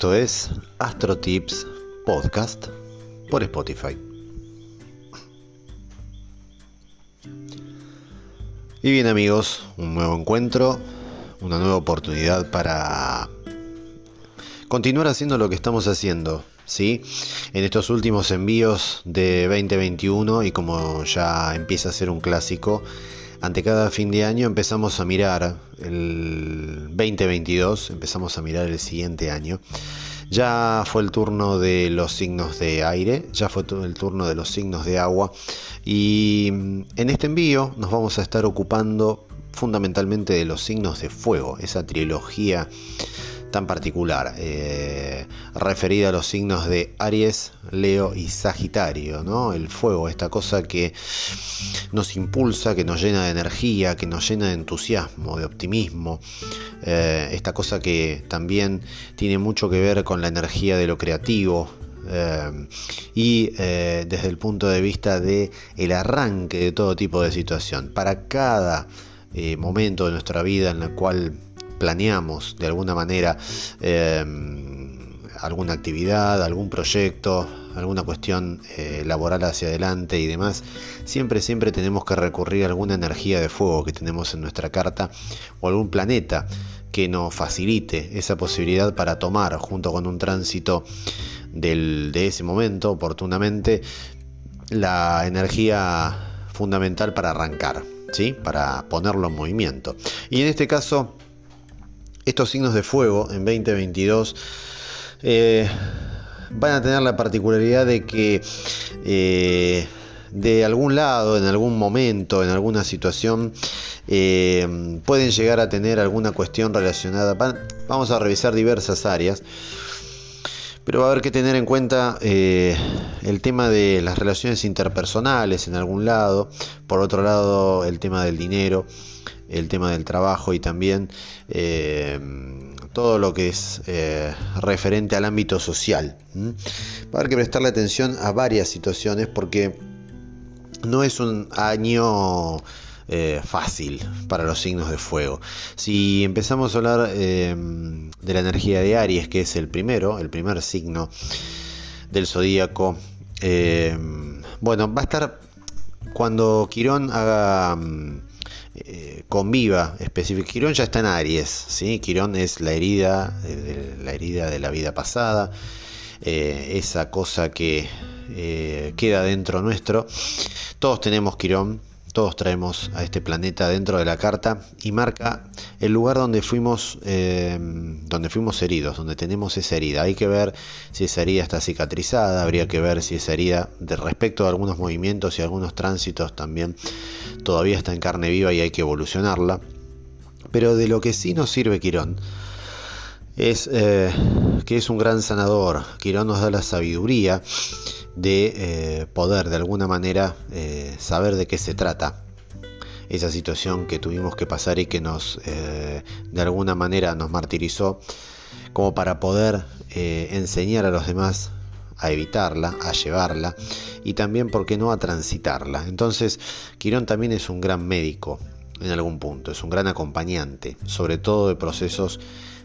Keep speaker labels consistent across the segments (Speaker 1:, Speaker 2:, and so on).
Speaker 1: Esto es Astro Tips Podcast por Spotify. Y bien amigos, un nuevo encuentro, una nueva oportunidad para continuar haciendo lo que estamos haciendo, ¿sí? En estos últimos envíos de 2021 y como ya empieza a ser un clásico, ante cada fin de año empezamos a mirar el 2022, empezamos a mirar el siguiente año. Ya fue el turno de los signos de aire, ya fue el turno de los signos de agua y mm, en este envío nos vamos a estar ocupando fundamentalmente de los signos de fuego, esa trilogía tan particular, eh, referida a los signos de Aries, Leo y Sagitario, ¿no? El fuego, esta cosa que nos impulsa, que nos llena de energía, que nos llena de entusiasmo, de optimismo, eh, esta cosa que también tiene mucho que ver con la energía de lo creativo, eh, y desde el punto de vista de el arranque de todo tipo de situación para cada momento de nuestra vida en la cual planeamos de alguna manera eh, alguna actividad, algún proyecto, alguna cuestión eh, laboral hacia adelante y demás, siempre, siempre tenemos que recurrir a alguna energía de fuego que tenemos en nuestra carta o algún planeta que nos facilite esa posibilidad para tomar junto con un tránsito del, de ese momento oportunamente la energía fundamental para arrancar, ¿sí? para ponerlo en movimiento. Y en este caso estos signos de fuego en 2022 eh, van a tener la particularidad de que eh, de algún lado, en algún momento, en alguna situación, eh, pueden llegar a tener alguna cuestión relacionada. vamos a revisar diversas áreas, pero va a haber que tener en cuenta el tema de las relaciones interpersonales en algún lado, por otro lado el tema del dinero el tema del trabajo y también eh, todo lo que es eh, referente al ámbito social. Va a haber que prestarle atención a varias situaciones porque no es un año eh, fácil para los signos de fuego. Si empezamos a hablar de la energía de Aries, que es el primero, el primer signo del zodíaco, bueno, va a estar cuando Quirón haga eh, conviva específico. Quirón ya está en Aries, ¿sí? Quirón es la herida, la herida de la vida pasada, eh, esa cosa que eh, queda dentro nuestro. Todos tenemos Quirón, todos traemos a este planeta dentro de la carta y marca el lugar donde fuimos, eh, donde fuimos heridos, donde tenemos esa herida. Hay que ver si esa herida está cicatrizada, habría que ver si esa herida, de respecto a algunos movimientos y algunos tránsitos, también todavía está en carne viva y hay que evolucionarla. Pero de lo que sí nos sirve Quirón es eh, que es un gran sanador. Quirón nos da la sabiduría de eh, poder de alguna manera eh, saber de qué se trata esa situación que tuvimos que pasar y que nos eh, de alguna manera nos martirizó como para poder enseñar a los demás a evitarla, a llevarla y también, ¿por qué no?, a transitarla. Entonces, Quirón también es un gran médico en algún punto, es un gran acompañante, sobre todo de procesos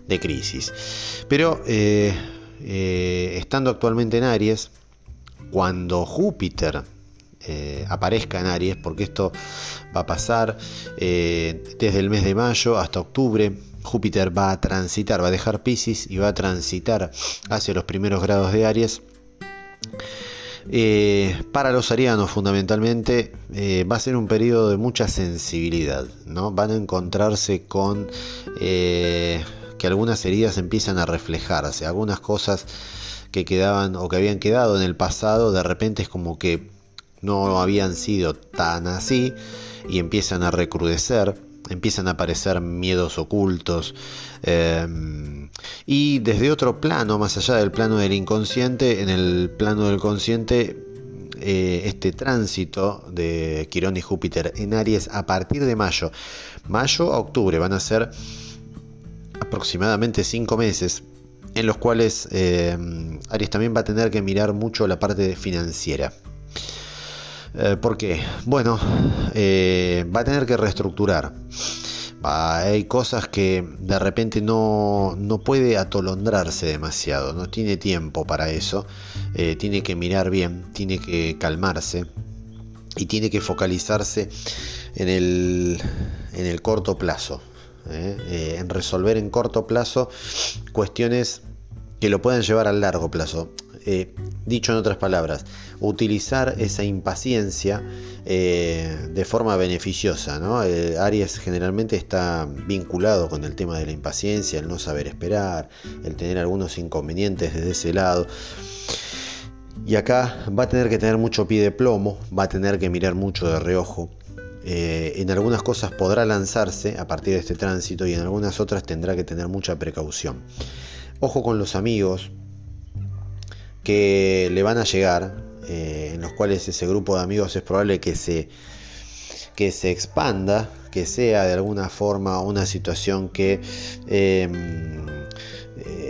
Speaker 1: de crisis. Pero, estando actualmente en Aries, cuando Júpiter eh, aparezca en Aries, porque esto va a pasar eh, desde el mes de mayo hasta octubre. Júpiter va a transitar, va a dejar Pisces y va a transitar hacia los primeros grados de Aries. Eh, para los arianos fundamentalmente va a ser un periodo de mucha sensibilidad, ¿no? Van a encontrarse con que algunas heridas empiezan a reflejarse, algunas cosas que quedaban o que habían quedado en el pasado, de repente es como que no habían sido tan así y empiezan a recrudecer, empiezan a aparecer miedos ocultos em, y desde otro plano, más allá del plano del inconsciente, en el plano del consciente eh, este tránsito de Quirón y Júpiter en Aries a partir de mayo. Mayo a octubre van a ser aproximadamente cinco meses en los cuales eh, Aries también va a tener que mirar mucho la parte financiera. Eh, ¿Por qué? Bueno, eh, va a tener que reestructurar, hay cosas que de repente no, no, puede atolondrarse demasiado, no tiene tiempo para eso, eh, tiene que mirar bien, tiene que calmarse y tiene que focalizarse en el, en el corto plazo, ¿eh? Eh, en resolver en corto plazo cuestiones que lo puedan llevar al largo plazo. Eh, dicho en otras palabras, utilizar esa impaciencia de forma beneficiosa. ¿no? Aries generalmente está vinculado con el tema de la impaciencia, el no saber esperar, el tener algunos inconvenientes desde ese lado. Y acá va a tener que tener mucho pie de plomo, va a tener que mirar mucho de reojo. Eh, en algunas cosas podrá lanzarse a partir de este tránsito y en algunas otras tendrá que tener mucha precaución. Ojo con los amigos que le van a llegar, eh, en los cuales ese grupo de amigos es probable que se, que se expanda, que sea de alguna forma una situación que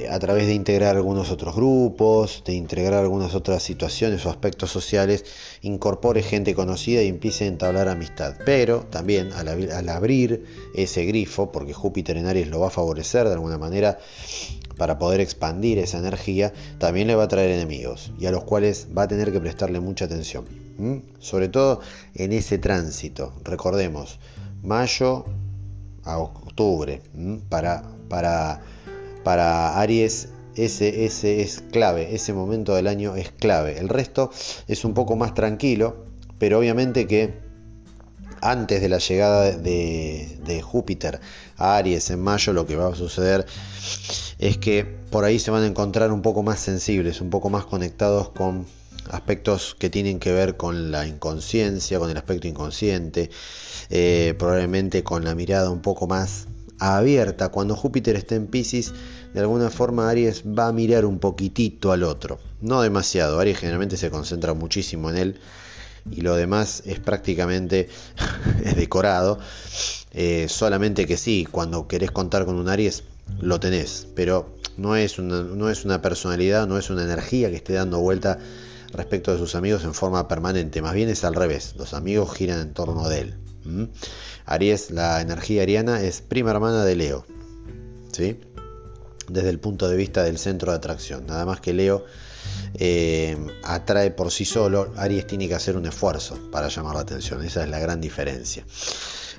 Speaker 1: a través de integrar algunos otros grupos, de integrar algunas otras situaciones o aspectos sociales, incorpore gente conocida y empiece a entablar amistad. Pero también al, abrir ese grifo, porque Júpiter en Aries lo va a favorecer de alguna manera para poder expandir esa energía, también le va a traer enemigos y a los cuales va a tener que prestarle mucha atención. Sobre todo en ese tránsito. Recordemos, mayo a octubre, para, para para Aries ese, ese es clave, ese momento del año es clave. El resto es un poco más tranquilo, pero obviamente que antes de la llegada de, Júpiter a Aries en mayo, lo que va a suceder es que por ahí se van a encontrar un poco más sensibles, un poco más conectados con aspectos que tienen que ver con la inconsciencia, con el aspecto inconsciente, eh, probablemente con la mirada un poco más abierta. Cuando Júpiter está en Pisces, de alguna forma Aries va a mirar un poquitito al otro. No demasiado, Aries generalmente se concentra muchísimo en él y lo demás es prácticamente decorado. Eh, solamente que sí, cuando querés contar con un Aries, lo tenés, pero no es, una, no es una personalidad, no es una energía que esté dando vuelta respecto de sus amigos en forma permanente, más bien es al revés, los amigos giran en torno de él. Aries, la energía ariana es prima hermana de Leo, ¿sí? desde el punto de vista del centro de atracción. Nada más que Leo eh, atrae por sí solo, Aries tiene que hacer un esfuerzo para llamar la atención. Esa es la gran diferencia.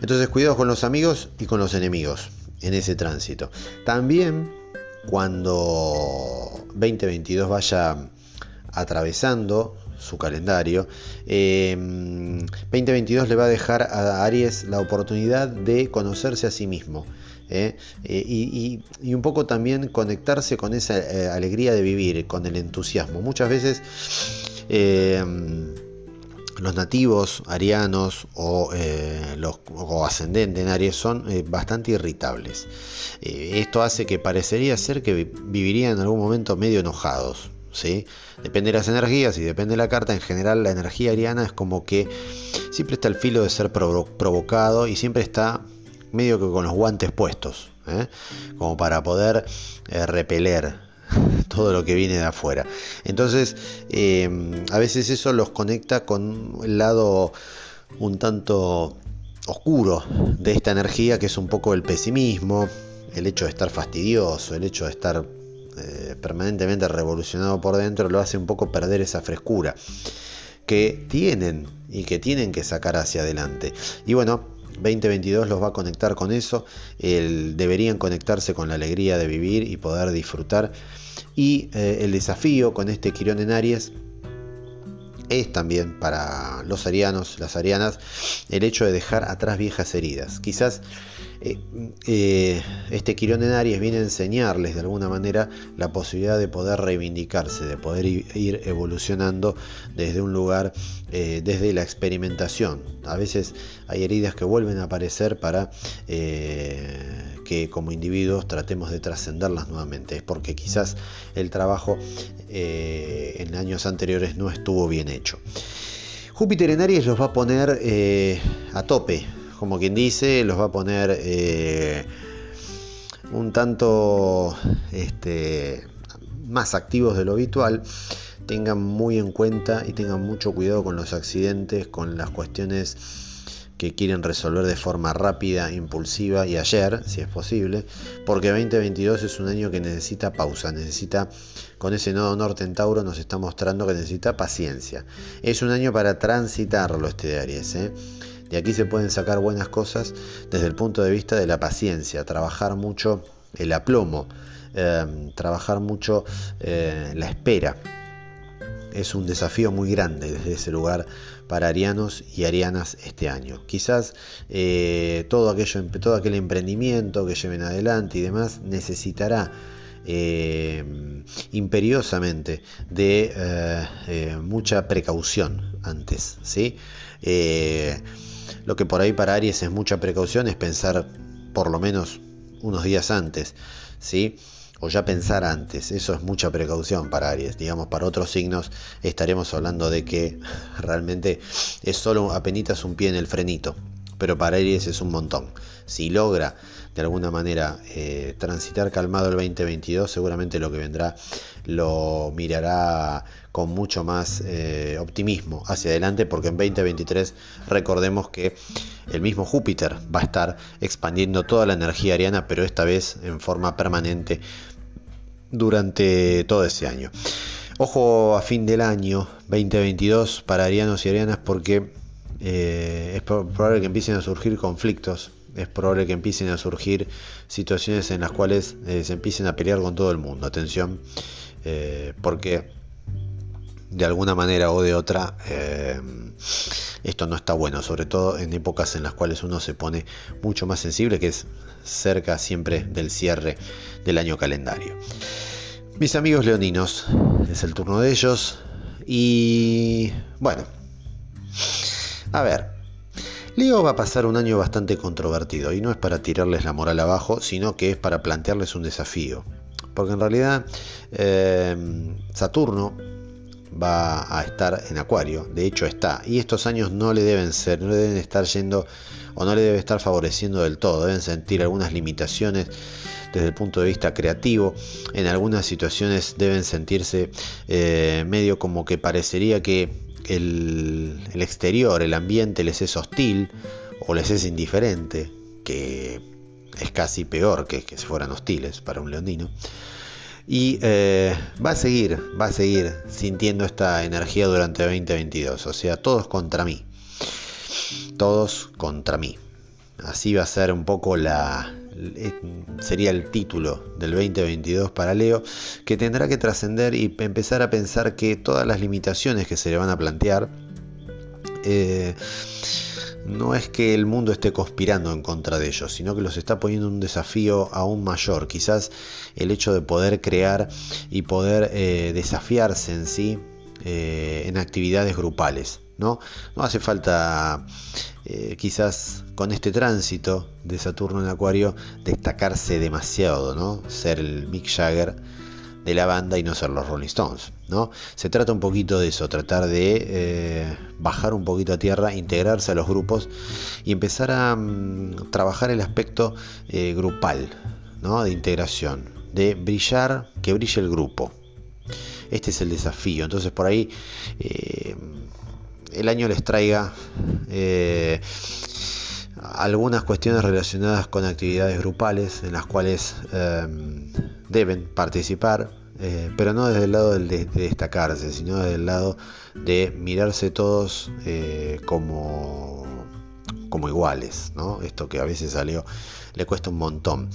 Speaker 1: Entonces, cuidado con los amigos y con los enemigos en ese tránsito. También cuando 2022 vaya atravesando su calendario, 2022 eh, le va a dejar a Aries la oportunidad de conocerse a sí mismo. ¿eh? Eh, y, un poco también conectarse con esa alegría de vivir, con el entusiasmo. Muchas veces los nativos arianos o, los, ascendentes en Aries son bastante irritables. esto hace que parecería ser que vivirían en algún momento medio enojados. Depende de las energías y depende de la carta. En general, la energía ariana es como que siempre está al filo de ser provocado y siempre está medio que con los guantes puestos, ¿eh? como para poder eh, repeler todo lo que viene de afuera. Entonces, em, a veces eso los conecta con el lado un tanto oscuro de esta energía, que es un poco el pesimismo, el hecho de estar fastidioso, el hecho de estar eh, permanentemente revolucionado por dentro, lo hace un poco perder esa frescura que tienen y que tienen que sacar hacia adelante. Y bueno, 2022 los va a conectar con eso, deberían conectarse con la alegría de vivir y poder disfrutar. Y eh, el desafío con este Quirón en Aries es también para los arianos, las arianas, el hecho de dejar atrás viejas heridas. Quizás eh, eh, este Quirón en Aries viene a enseñarles de alguna manera la posibilidad de poder reivindicarse, de poder ir evolucionando desde un lugar, eh, desde la experimentación. A veces hay heridas que vuelven a aparecer para que como individuos tratemos de trascenderlas nuevamente. Es porque quizás el trabajo en años anteriores no estuvo bien hecho. Júpiter en Aries los va a poner a tope como quien dice, los va a poner eh, un tanto este, más activos de lo habitual. Tengan muy en cuenta y tengan mucho cuidado con los accidentes, con las cuestiones que quieren resolver de forma rápida, impulsiva y ayer, si es posible, porque 2022 es un año que necesita pausa, necesita, con ese nodo norte en Tauro nos está mostrando que necesita paciencia. Es un año para transitarlo este de Aries. ¿eh? De aquí se pueden sacar buenas cosas desde el punto de vista de la paciencia, trabajar mucho el aplomo, eh, trabajar mucho eh, la espera. Es un desafío muy grande desde ese lugar para arianos y arianas este año. Quizás eh, todo, aquello, todo aquel emprendimiento que lleven adelante y demás necesitará eh, imperiosamente de mucha precaución antes. ¿sí? lo que por ahí para Aries es mucha precaución es pensar por lo menos unos días antes. ¿sí? o ya pensar antes. Eso es mucha precaución para Aries. Digamos, para otros signos estaremos hablando de que realmente es solo apenas un pie en el frenito. Pero para Aries es un montón. Si logra de alguna manera eh, transitar calmado el 2022, seguramente lo que vendrá lo mirará con mucho más eh, optimismo hacia adelante, porque en 2023 recordemos que el mismo Júpiter va a estar expandiendo toda la energía ariana, pero esta vez en forma permanente durante todo ese año. Ojo a fin del año 2022 para arianos y arianas porque eh, es probable que empiecen a surgir conflictos es probable que empiecen a surgir situaciones en las cuales eh, se empiecen a pelear con todo el mundo. Atención, eh, porque de alguna manera o de otra esto no está bueno, sobre todo en épocas en las cuales uno se pone mucho más sensible, que es cerca siempre del cierre del año calendario. Mis amigos leoninos, es el turno de ellos y bueno, a ver, Leo va a pasar un año bastante controvertido y no es para tirarles la moral abajo, sino que es para plantearles un desafío. Porque en realidad eh, Saturno va a estar en Acuario, de hecho está, y estos años no le deben ser, no le deben estar yendo o no le debe estar favoreciendo del todo, deben sentir algunas limitaciones desde el punto de vista creativo, en algunas situaciones deben sentirse eh, medio como que parecería que el, exterior, el ambiente les es hostil o les es indiferente, que es casi peor que que fueran hostiles para un leonino. Y eh, va a seguir, va a seguir sintiendo esta energía durante 2022. O sea, todos contra mí. Todos contra mí. Así va a ser un poco la, sería el título del 2022 para Leo, que tendrá que trascender y empezar a pensar que todas las limitaciones que se le van a plantear, eh, no es que el mundo esté conspirando en contra de ellos, sino que los está poniendo un desafío aún mayor. Quizás el hecho de poder crear y poder eh, desafiarse en sí en actividades grupales. ¿No? No hace falta eh, quizás con este tránsito de Saturno en Acuario destacarse demasiado, ¿no? Ser el Mick Jagger de la banda y no ser los Rolling Stones, ¿no? Se trata un poquito de eso, tratar de eh, bajar un poquito a tierra, integrarse a los grupos y empezar a mm, trabajar el aspecto eh, grupal, ¿no? De integración, de brillar, que brille el grupo. Este es el desafío. Entonces por ahí el año les traiga eh, algunas cuestiones relacionadas con actividades grupales en las cuales em, deben participar, eh, pero no desde el lado de, destacarse, sino desde el lado de mirarse todos eh, como, como iguales, ¿no? Esto que a veces salió le cuesta un montón.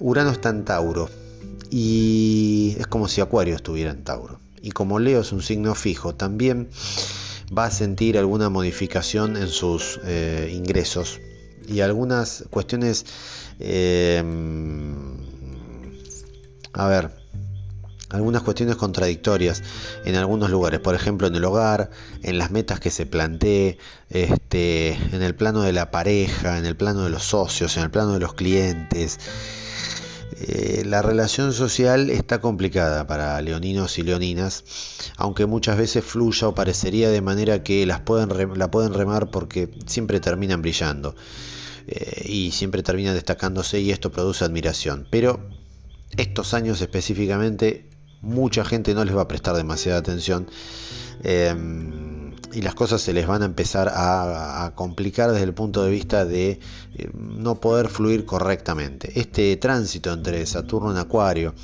Speaker 1: Urano está en Tauro y es como si Acuario estuviera en Tauro y como Leo es un signo fijo, también va a sentir alguna modificación en sus eh, ingresos y algunas cuestiones, eh, a ver, algunas cuestiones contradictorias en algunos lugares, por ejemplo en el hogar, en las metas que se plantee, este, en el plano de la pareja, en el plano de los socios, en el plano de los clientes. Eh, la relación social está complicada para leoninos y leoninas, aunque muchas veces fluya o parecería de manera que las pueden la pueden remar porque siempre terminan brillando eh, y siempre terminan destacándose y esto produce admiración. Pero estos años específicamente mucha gente no les va a prestar demasiada atención. Em, y las cosas se les van a empezar a, complicar desde el punto de vista de eh, no poder fluir correctamente. Este tránsito entre Saturno en Acuario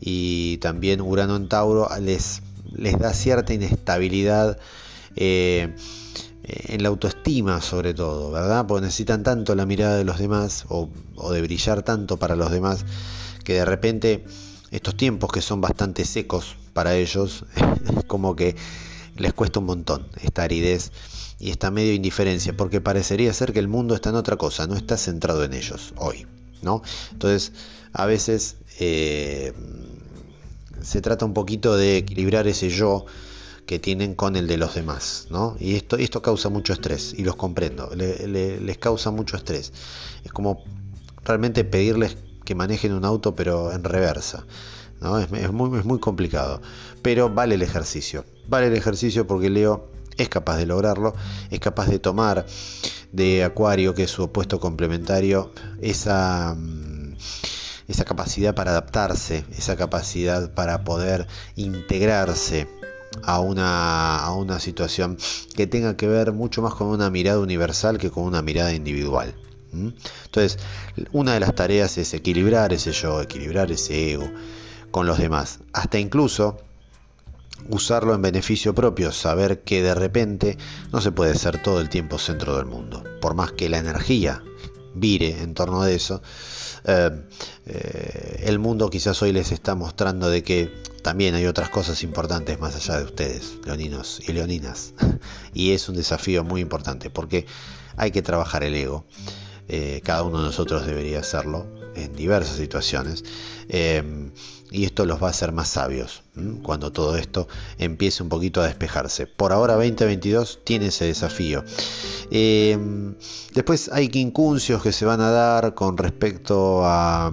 Speaker 1: y también Urano en Tauro les, les da cierta inestabilidad eh, en la autoestima sobre todo, ¿verdad? Porque necesitan tanto la mirada de los demás o, o de brillar tanto para los demás que de repente estos tiempos que son bastante secos para ellos, como que les cuesta un montón esta aridez y esta medio indiferencia, porque parecería ser que el mundo está en otra cosa, no está centrado en ellos hoy, ¿no? Entonces, a veces eh, se trata un poquito de equilibrar ese yo que tienen con el de los demás, ¿no? Y esto, esto causa mucho estrés, y los comprendo, les causa mucho estrés. Es como realmente pedirles que manejen un auto pero en reversa. ¿no? Es, muy, es muy complicado. Pero vale el ejercicio. Vale el ejercicio porque Leo es capaz de lograrlo, es capaz de tomar de Acuario, que es su opuesto complementario, esa, mm, esa capacidad para adaptarse, esa capacidad para poder integrarse a una, a una situación que tenga que ver mucho más con una mirada universal que con una mirada individual. Entonces, una de las tareas es equilibrar ese yo, equilibrar ese ego con los demás, hasta incluso usarlo en beneficio propio, saber que de repente no se puede ser todo el tiempo centro del mundo, por más que la energía vire en torno a eso, eh, eh, el mundo quizás hoy les está mostrando de que también hay otras cosas importantes más allá de ustedes, leoninos y leoninas, y es un desafío muy importante porque hay que trabajar el ego. Eh, cada uno de nosotros debería hacerlo en diversas situaciones. Eh, y esto los va a hacer más sabios cuando todo esto empiece un poquito a despejarse. Por ahora 2022 tiene ese desafío. Eh, después hay quincunциos que se van a dar con respecto a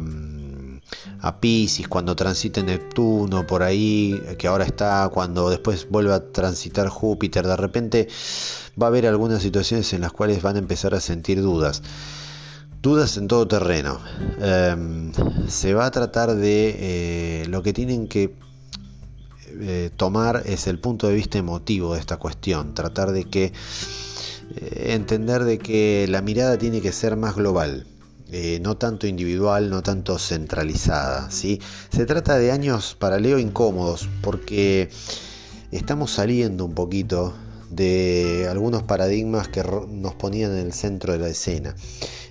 Speaker 1: a Pisces cuando transite Neptuno por ahí, que ahora está, cuando después vuelva a transitar Júpiter, de repente va a haber algunas situaciones en las cuales van a empezar a sentir dudas. Dudas en todo terreno. Em, se va a tratar de eh, lo que tienen que eh, tomar es el punto de vista emotivo de esta cuestión. Tratar de que eh, entender de que la mirada tiene que ser más global. no tanto individual, no tanto centralizada. ¿sí? Se trata de años para Leo incómodos porque estamos saliendo un poquito de algunos paradigmas que nos ponían en el centro de la escena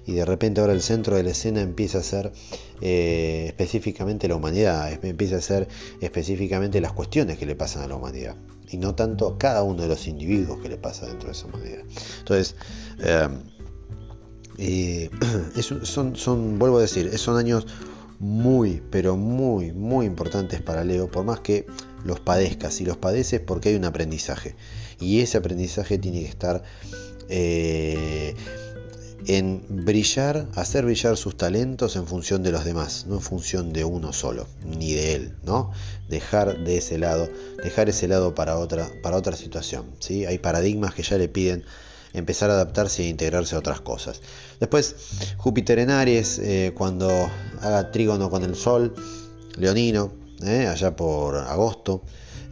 Speaker 1: y de repente ahora el centro de la escena empieza a ser eh, específicamente la humanidad, empieza a ser específicamente las cuestiones que le pasan a la humanidad y no tanto cada uno de los individuos que le pasa dentro de esa humanidad. Entonces, eh, son, vuelvo a decir, son años muy, pero muy, muy importantes para Leo, por más que los padezcas, si los padeces porque hay un aprendizaje. Y ese aprendizaje tiene que estar eh, en brillar, hacer brillar sus talentos en función de los demás, no en función de uno solo, ni de él, ¿no? Dejar de ese lado, dejar ese lado para otra, para otra situación, ¿sí? Hay paradigmas que ya le piden empezar a adaptarse e integrarse a otras cosas. Después, Júpiter en Aries, eh, cuando haga trígono con el Sol, Leonino, eh, allá por agosto,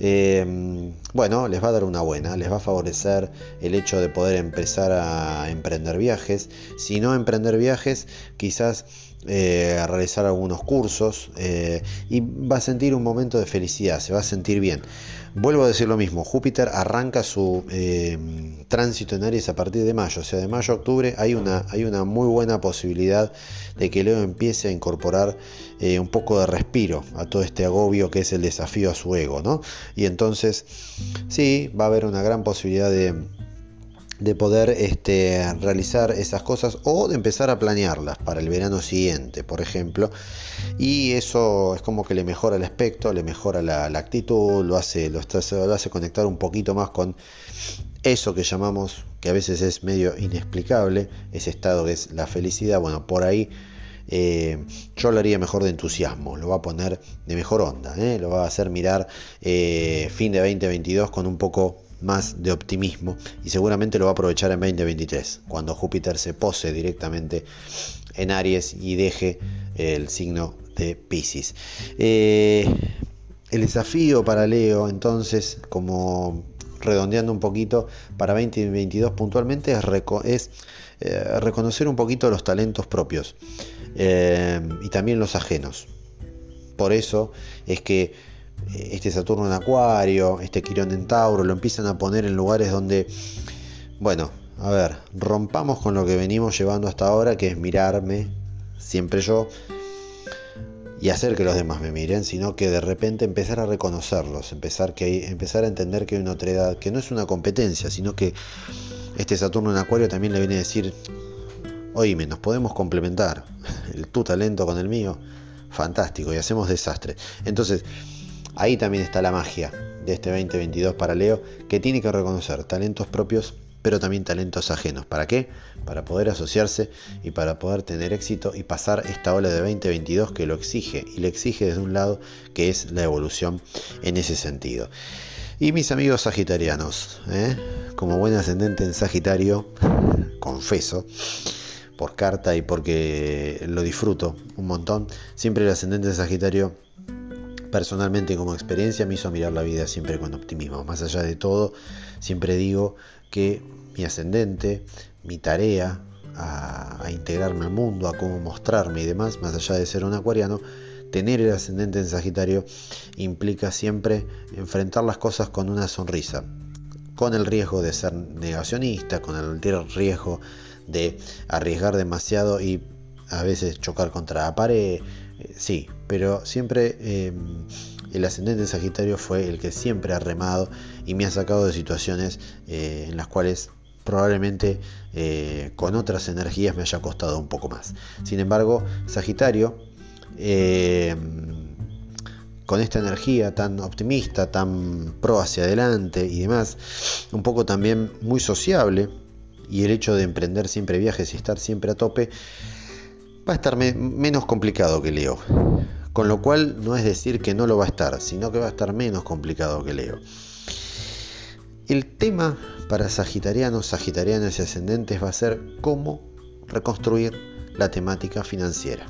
Speaker 1: eh, bueno, les va a dar una buena, les va a favorecer el hecho de poder empezar a emprender viajes. Si no emprender viajes, quizás eh, realizar algunos cursos eh, y va a sentir un momento de felicidad, se va a sentir bien. Vuelvo a decir lo mismo, Júpiter arranca su eh, tránsito en Aries a partir de mayo, o sea, de mayo a octubre hay una, hay una muy buena posibilidad de que Leo empiece a incorporar un poco de respiro a todo este agobio que es el desafío a su ego, ¿no? Y entonces, sí, va a haber una gran posibilidad de de poder este, realizar esas cosas o de empezar a planearlas para el verano siguiente, por ejemplo. Y eso es como que le mejora el aspecto, le mejora la, actitud, lo hace, lo, hace conectar un poquito más con eso que llamamos, que a veces es medio inexplicable, ese estado que es la felicidad. Bueno, por ahí eh, yo lo haría mejor de entusiasmo, lo va a poner de mejor onda, ¿eh? lo va a hacer mirar eh, fin de 2022 con un poco más de optimismo y seguramente lo va a aprovechar en 2023, cuando Júpiter se pose directamente en Aries y deje el signo de Pisces. Eh, el desafío para Leo entonces, como redondeando un poquito para 2022 puntualmente, es, eh, reconocer un poquito los talentos propios eh, y también los ajenos. Por eso es que este Saturno en Acuario, este Quirón en Tauro, lo empiezan a poner en lugares donde, bueno, a ver, rompamos con lo que venimos llevando hasta ahora, que es mirarme, siempre yo, y hacer que los demás me miren, sino que de repente empezar a reconocerlos, empezar, que, empezar a entender que hay una otra edad, que no es una competencia, sino que este Saturno en Acuario también le viene a decir, oíme, nos podemos complementar, tu talento con el mío, fantástico, y hacemos desastre. Entonces, ahí también está la magia de este 2022 para Leo, que tiene que reconocer talentos propios pero también talentos ajenos. ¿Para qué? Para poder asociarse y para poder tener éxito y pasar esta ola de 2022 que lo exige y le exige desde un lado que es la evolución en ese sentido. Y mis amigos sagitarianos, ¿eh? como buen ascendente en Sagitario, confeso, por carta y porque lo disfruto un montón, siempre el ascendente de Sagitario personalmente como experiencia me hizo mirar la vida siempre con optimismo. Más allá de todo, siempre digo que mi ascendente, mi tarea a, integrarme al mundo, a cómo mostrarme y demás, más allá de ser un acuariano, tener el ascendente en Sagitario implica siempre enfrentar las cosas con una sonrisa, con el riesgo de ser negacionista, con el riesgo de arriesgar demasiado y a veces chocar contra la pared, eh, sí, pero siempre em, el ascendente en Sagitario fue el que siempre ha remado y me ha sacado de situaciones eh, en las cuales probablemente eh, con otras energías me haya costado un poco más. Sin embargo, Sagitario, em, con esta energía tan optimista, tan pro hacia adelante y demás, un poco también muy sociable, y el hecho de emprender siempre viajes y estar siempre a tope, va a estar menos complicado que Leo. Con lo cual no es decir que no lo va a estar, sino que va a estar menos complicado que Leo. El tema para sagitarianos, sagitarianos y ascendentes va a ser cómo reconstruir la temática financiera.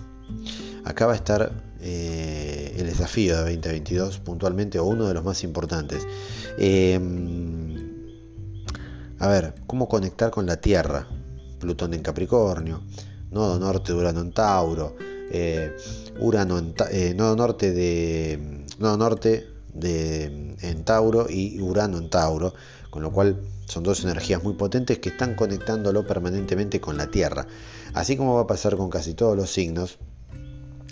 Speaker 1: Acá va a estar eh, el desafío de 2022 puntualmente o uno de los más importantes. Em, a ver, cómo conectar con la Tierra. Plutón en Capricornio, nodo norte de Urano en Tauro, eh, Urano en, eh, nodo norte de nodo norte de, en Tauro y Urano en Tauro, con lo cual son dos energías muy potentes que están conectándolo permanentemente con la Tierra. Así como va a pasar con casi todos los signos,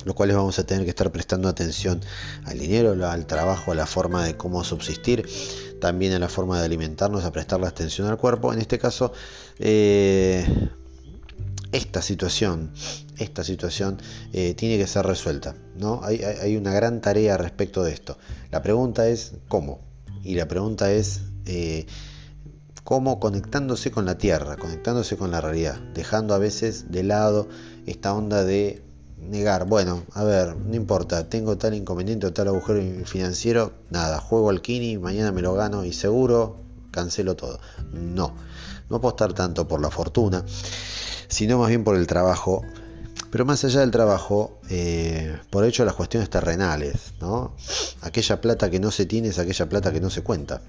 Speaker 1: los cuales vamos a tener que estar prestando atención al dinero, al trabajo, a la forma de cómo subsistir, también a la forma de alimentarnos, a prestarle atención al cuerpo. En este caso, eh, esta situación, esta situación eh, tiene que ser resuelta. ¿no? Hay, una gran tarea respecto de esto. La pregunta es cómo. Y la pregunta es eh, cómo conectándose con la tierra, conectándose con la realidad, dejando a veces de lado esta onda de negar, bueno, a ver, no importa, tengo tal inconveniente o tal agujero financiero, nada, juego al Kini, mañana me lo gano y seguro cancelo todo. No, no apostar tanto por la fortuna sino más bien por el trabajo. Pero más allá del trabajo, eh, por hecho las cuestiones terrenales, ¿no? Aquella plata que no se tiene es aquella plata que no se cuenta.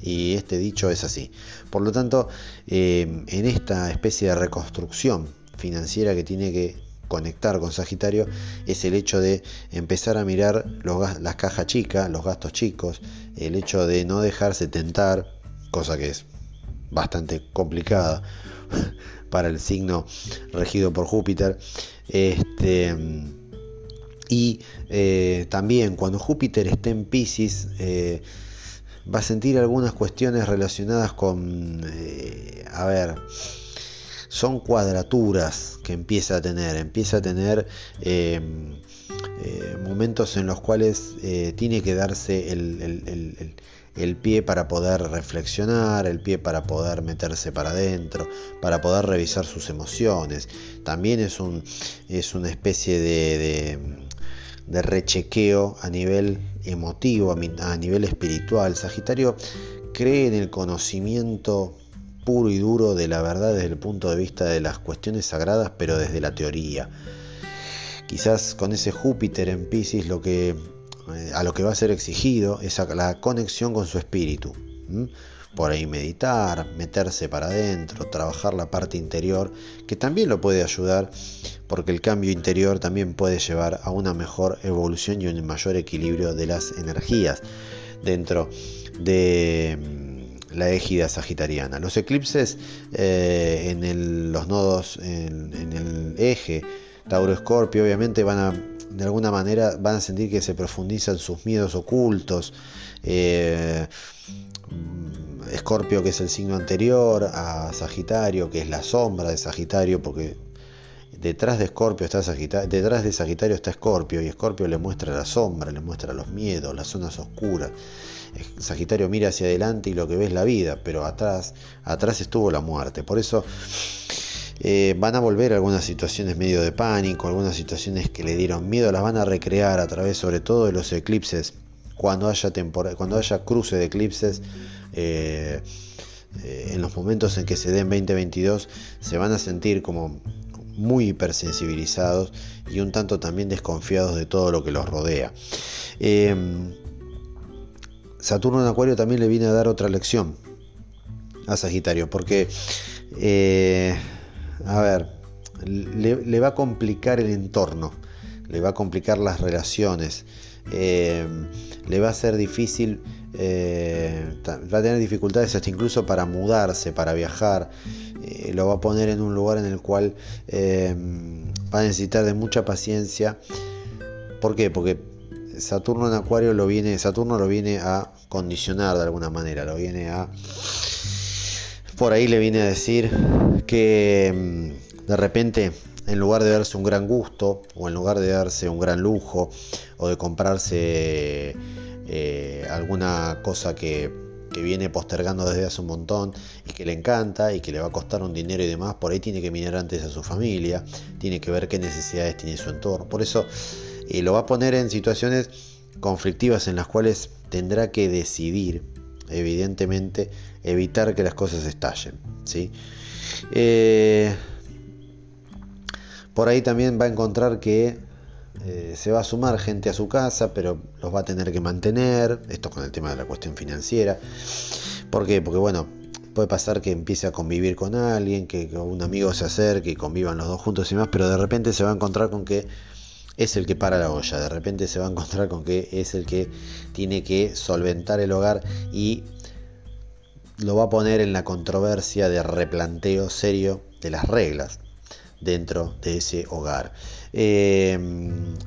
Speaker 1: Y este dicho es así. Por lo tanto, eh, en esta especie de reconstrucción financiera que tiene que conectar con Sagitario es el hecho de empezar a mirar las cajas chicas, los gastos chicos, el hecho de no dejarse tentar, cosa que es bastante complicada para el signo regido por Júpiter. Este, y eh, también cuando Júpiter esté en Pisces, eh, va a sentir algunas cuestiones relacionadas con, eh, a ver, son cuadraturas que empieza a tener, empieza a tener momentos en los cuales tiene que darse el el pie para poder reflexionar, el pie para poder meterse para adentro, para poder revisar sus emociones. También es, un, es una especie de, de, rechequeo a nivel emotivo, a nivel espiritual. Sagitario cree en el conocimiento puro y duro de la verdad desde el punto de vista de las cuestiones sagradas, pero desde la teoría. Quizás con ese Júpiter en Pisces lo que a lo que va a ser exigido es la conexión con su espíritu. por ahí meditar, meterse para adentro, trabajar la parte interior, que también lo puede ayudar porque el cambio interior también puede llevar a una mejor evolución y un mayor equilibrio de las energías dentro de mm, la égida sagitariana. Los eclipses eh, en los nodos en, el eje Tauro-Escorpio obviamente van a de alguna manera van a sentir que se profundizan sus miedos ocultos. Eh, Escorpio, que es el signo anterior, a Sagitario, que es la sombra de Sagitario, porque detrás de Escorpio está Sagitario, detrás de Sagitario está Escorpio, y Escorpio le muestra la sombra, le muestra los miedos, las zonas oscuras. Sagitario mira hacia adelante y lo que ve es la vida, pero atrás, atrás estuvo la muerte. Por eso eh, van a volver algunas situaciones medio de pánico, algunas situaciones que le dieron miedo, las van a recrear a través sobre todo de los eclipses cuando haya, cuando haya cruce de eclipses, eh, eh, en los momentos en que se den 2022, se van a sentir como muy hipersensibilizados y un tanto también desconfiados de todo lo que los rodea. Em, Saturno en Acuario también le viene a dar otra lección a Sagitario, porque, a ver, le, va a complicar el entorno, le va a complicar las relaciones, em, le va a ser difícil, eh, va a tener dificultades hasta incluso para mudarse, para viajar, eh, lo va a poner en un lugar en el cual eh, va a necesitar de mucha paciencia. ¿Por qué? Porque Saturno en Acuario lo viene, Saturno lo viene a condicionar de alguna manera, lo viene a por ahí le viene a decir que mm, de repente en lugar de darse un gran gusto o en lugar de darse un gran lujo o de comprarse eh, alguna cosa que, viene postergando desde hace un montón y que le encanta y que le va a costar un dinero y demás, por ahí tiene que mirar antes a su familia, tiene que ver qué necesidades tiene su entorno. Por eso lo va a poner en situaciones conflictivas en las cuales tendrá que decidir, evidentemente, evitar que las cosas estallen. ¿sí? Eh, por ahí también va a encontrar que eh, se va a sumar gente a su casa, pero los va a tener que mantener. Esto con el tema de la cuestión financiera. ¿Por qué? Porque bueno, puede pasar que empiece a convivir con alguien, que, un amigo se acerque y convivan los dos juntos y más, pero de repente se va a encontrar con que es el que para la olla, de repente se va a encontrar con que es el que tiene que solventar el hogar y lo va a poner en la controversia de replanteo serio de las reglas dentro de ese hogar. Eh,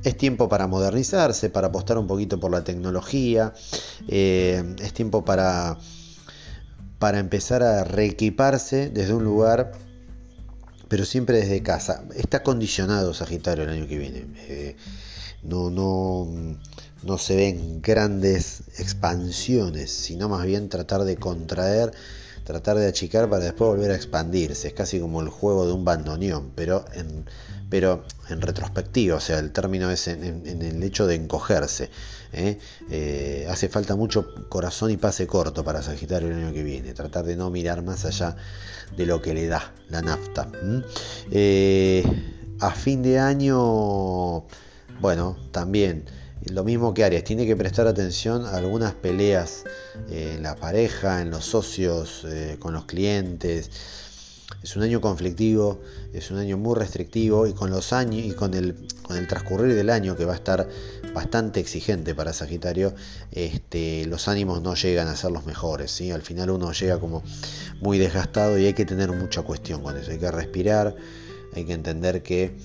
Speaker 1: es tiempo para modernizarse, para apostar un poquito por la tecnología, eh, es tiempo para, para empezar a reequiparse desde un lugar, pero siempre desde casa. Está condicionado Sagitario el año que viene. Eh, no, no, no se ven grandes expansiones, sino más bien tratar de contraer tratar de achicar para después volver a expandirse. Es casi como el juego de un bandoneón, pero en, pero en retrospectiva, o sea, el término es en, el hecho de encogerse. ¿Eh? Eh, hace falta mucho corazón y pase corto para Sagitario el año que viene, tratar de no mirar más allá de lo que le da la nafta. Eh, a fin de año, bueno, también lo mismo que Aries, tiene que prestar atención a algunas peleas en la pareja, en los socios, con los clientes. Es un año conflictivo, es un año muy restrictivo y con los años y con el, con el transcurrir del año que va a estar bastante exigente para Sagitario, este, los ánimos no llegan a ser los mejores. Al final uno llega como muy desgastado y hay que tener mucha cuestión con eso. Hay que respirar, hay que entender que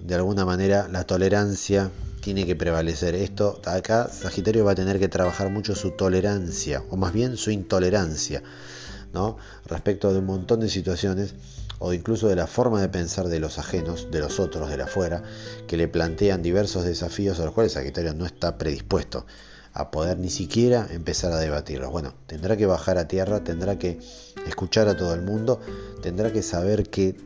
Speaker 1: de alguna manera la tolerancia tiene que prevalecer. Esto acá Sagitario va a tener que trabajar mucho su tolerancia, o más bien su intolerancia, Respecto de un montón de situaciones o incluso de la forma de pensar de los ajenos, de los otros, de la afuera, que le plantean diversos desafíos a los cuales Sagitario no está predispuesto a poder ni siquiera empezar a debatirlos. Bueno, tendrá que bajar a tierra, tendrá que escuchar a todo el mundo, tendrá que saber que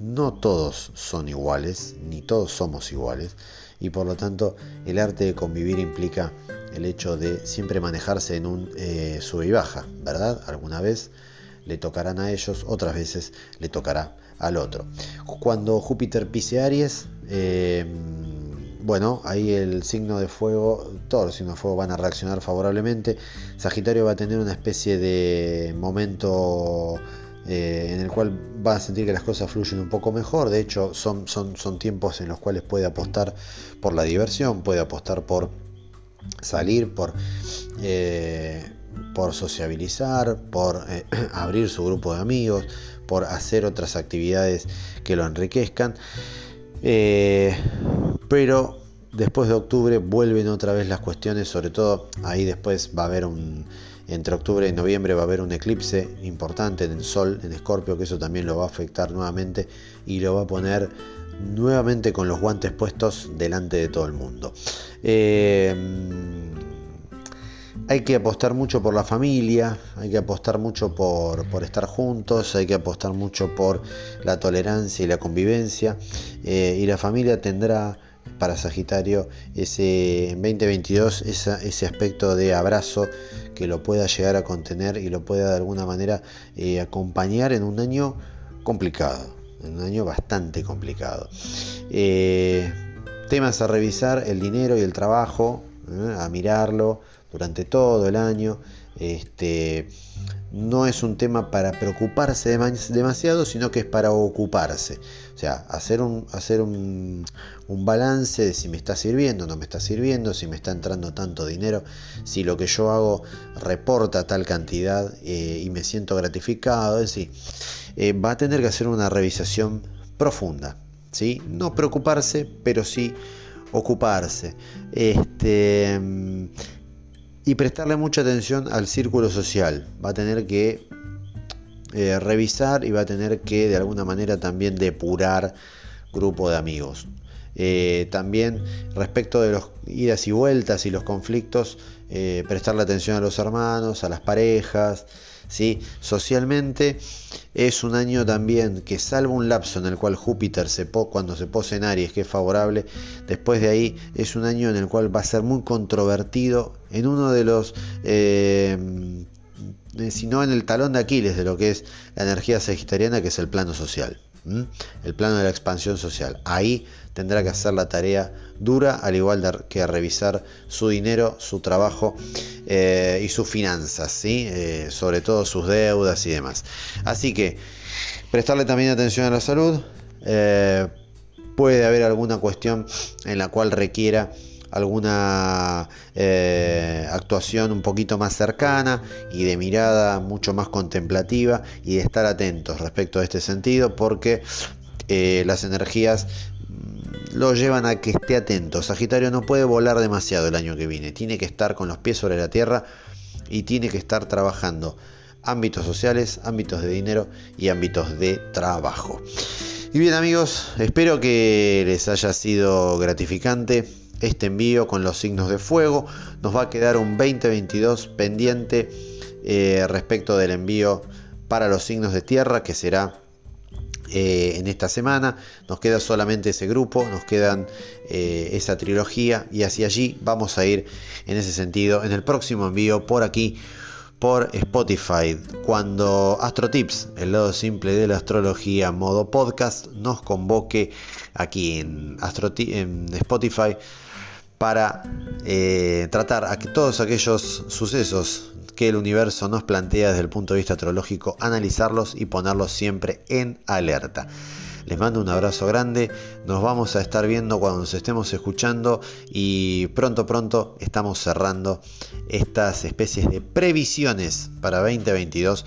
Speaker 1: no todos son iguales, ni todos somos iguales, y por lo tanto el arte de convivir implica el hecho de siempre manejarse en un eh, sube y baja, ¿verdad? Alguna vez le tocarán a ellos, otras veces le tocará al otro. Cuando Júpiter pise Aries, eh, bueno, ahí el signo de fuego, todos los signos de fuego van a reaccionar favorablemente. Sagitario va a tener una especie de momento eh, en el cual va a sentir que las cosas fluyen un poco mejor. De hecho, son, son, son tiempos en los cuales puede apostar por la diversión, puede apostar por salir, por, eh, por sociabilizar, por eh, abrir su grupo de amigos, por hacer otras actividades que lo enriquezcan. pero después de octubre vuelven otra vez las cuestiones, sobre todo ahí después va a haber un entre octubre y noviembre va a haber un eclipse importante en el Sol, en Escorpio, que eso también lo va a afectar nuevamente y lo va a poner nuevamente con los guantes puestos delante de todo el mundo. Eh, hay que apostar mucho por la familia, hay que apostar mucho por, estar juntos, hay que apostar mucho por la tolerancia y la convivencia. Eh, y la familia tendrá para Sagitario ese en 2022 ese aspecto de abrazo que lo pueda llegar a contener y lo pueda de alguna manera eh, acompañar en un año complicado, un año bastante complicado. Eh, temas a revisar, el dinero y el trabajo, eh, a mirarlo durante todo el año. Este, no es un tema para preocuparse demasiado, sino que es para ocuparse. O sea, hacer un, hacer un, balance de si me está sirviendo, no me está sirviendo, si me está entrando tanto dinero, si lo que yo hago reporta tal cantidad eh, y me siento gratificado. Es eh, va a tener que hacer una revisación profunda. ¿sí? No preocuparse, pero sí ocuparse. Este y prestarle mucha atención al círculo social. Va a tener que eh, revisar y va a tener que de alguna manera también depurar grupo de amigos. Eh, también respecto de los idas y vueltas y los conflictos, eh, prestarle atención a los hermanos, a las parejas, ¿sí? Socialmente es un año también que salvo un lapso en el cual Júpiter se cuando se pose en Aries, que es favorable, después de ahí es un año en el cual va a ser muy controvertido en uno de los... Eh, sino en el talón de Aquiles de lo que es la energía sagitariana, que es el plano social, el plano de la expansión social. Ahí tendrá que hacer la tarea dura, al igual que revisar su dinero, su trabajo eh, y sus finanzas, ¿sí? Eh, sobre todo sus deudas y demás. Así que prestarle también atención a la salud. Eh, puede haber alguna cuestión en la cual requiera alguna actuación un poquito más cercana y de mirada mucho más contemplativa y de estar atentos respecto a este sentido porque las energías lo llevan a que esté atento. Sagitario no puede volar demasiado el año que viene, tiene que estar con los pies sobre la tierra y tiene que estar trabajando ámbitos sociales, ámbitos de dinero y ámbitos de trabajo. Y bien amigos, espero que les haya sido gratificante este envío con los signos de fuego. Nos va a quedar un 2022 pendiente eh, respecto del envío para los signos de tierra que será eh, en esta semana. Nos queda solamente ese grupo, nos quedan eh, esa trilogía y hacia allí vamos a ir en ese sentido en el próximo envío por aquí por Spotify cuando AstroTips, el lado simple de la astrología modo podcast, nos convoque aquí en, en Spotify para eh, tratar a que todos aquellos sucesos que el universo nos plantea desde el punto de vista astrológico, analizarlos y ponerlos siempre en alerta. Les mando un abrazo grande, nos vamos a estar viendo cuando nos estemos escuchando y pronto pronto estamos cerrando estas especies de previsiones para 2022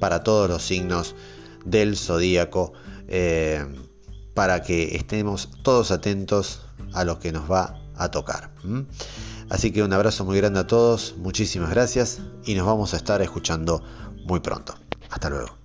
Speaker 1: para todos los signos del zodíaco eh, para que estemos todos atentos a lo que nos va a tocar. Así que un abrazo muy grande a todos, muchísimas gracias y nos vamos a estar escuchando muy pronto. Hasta luego.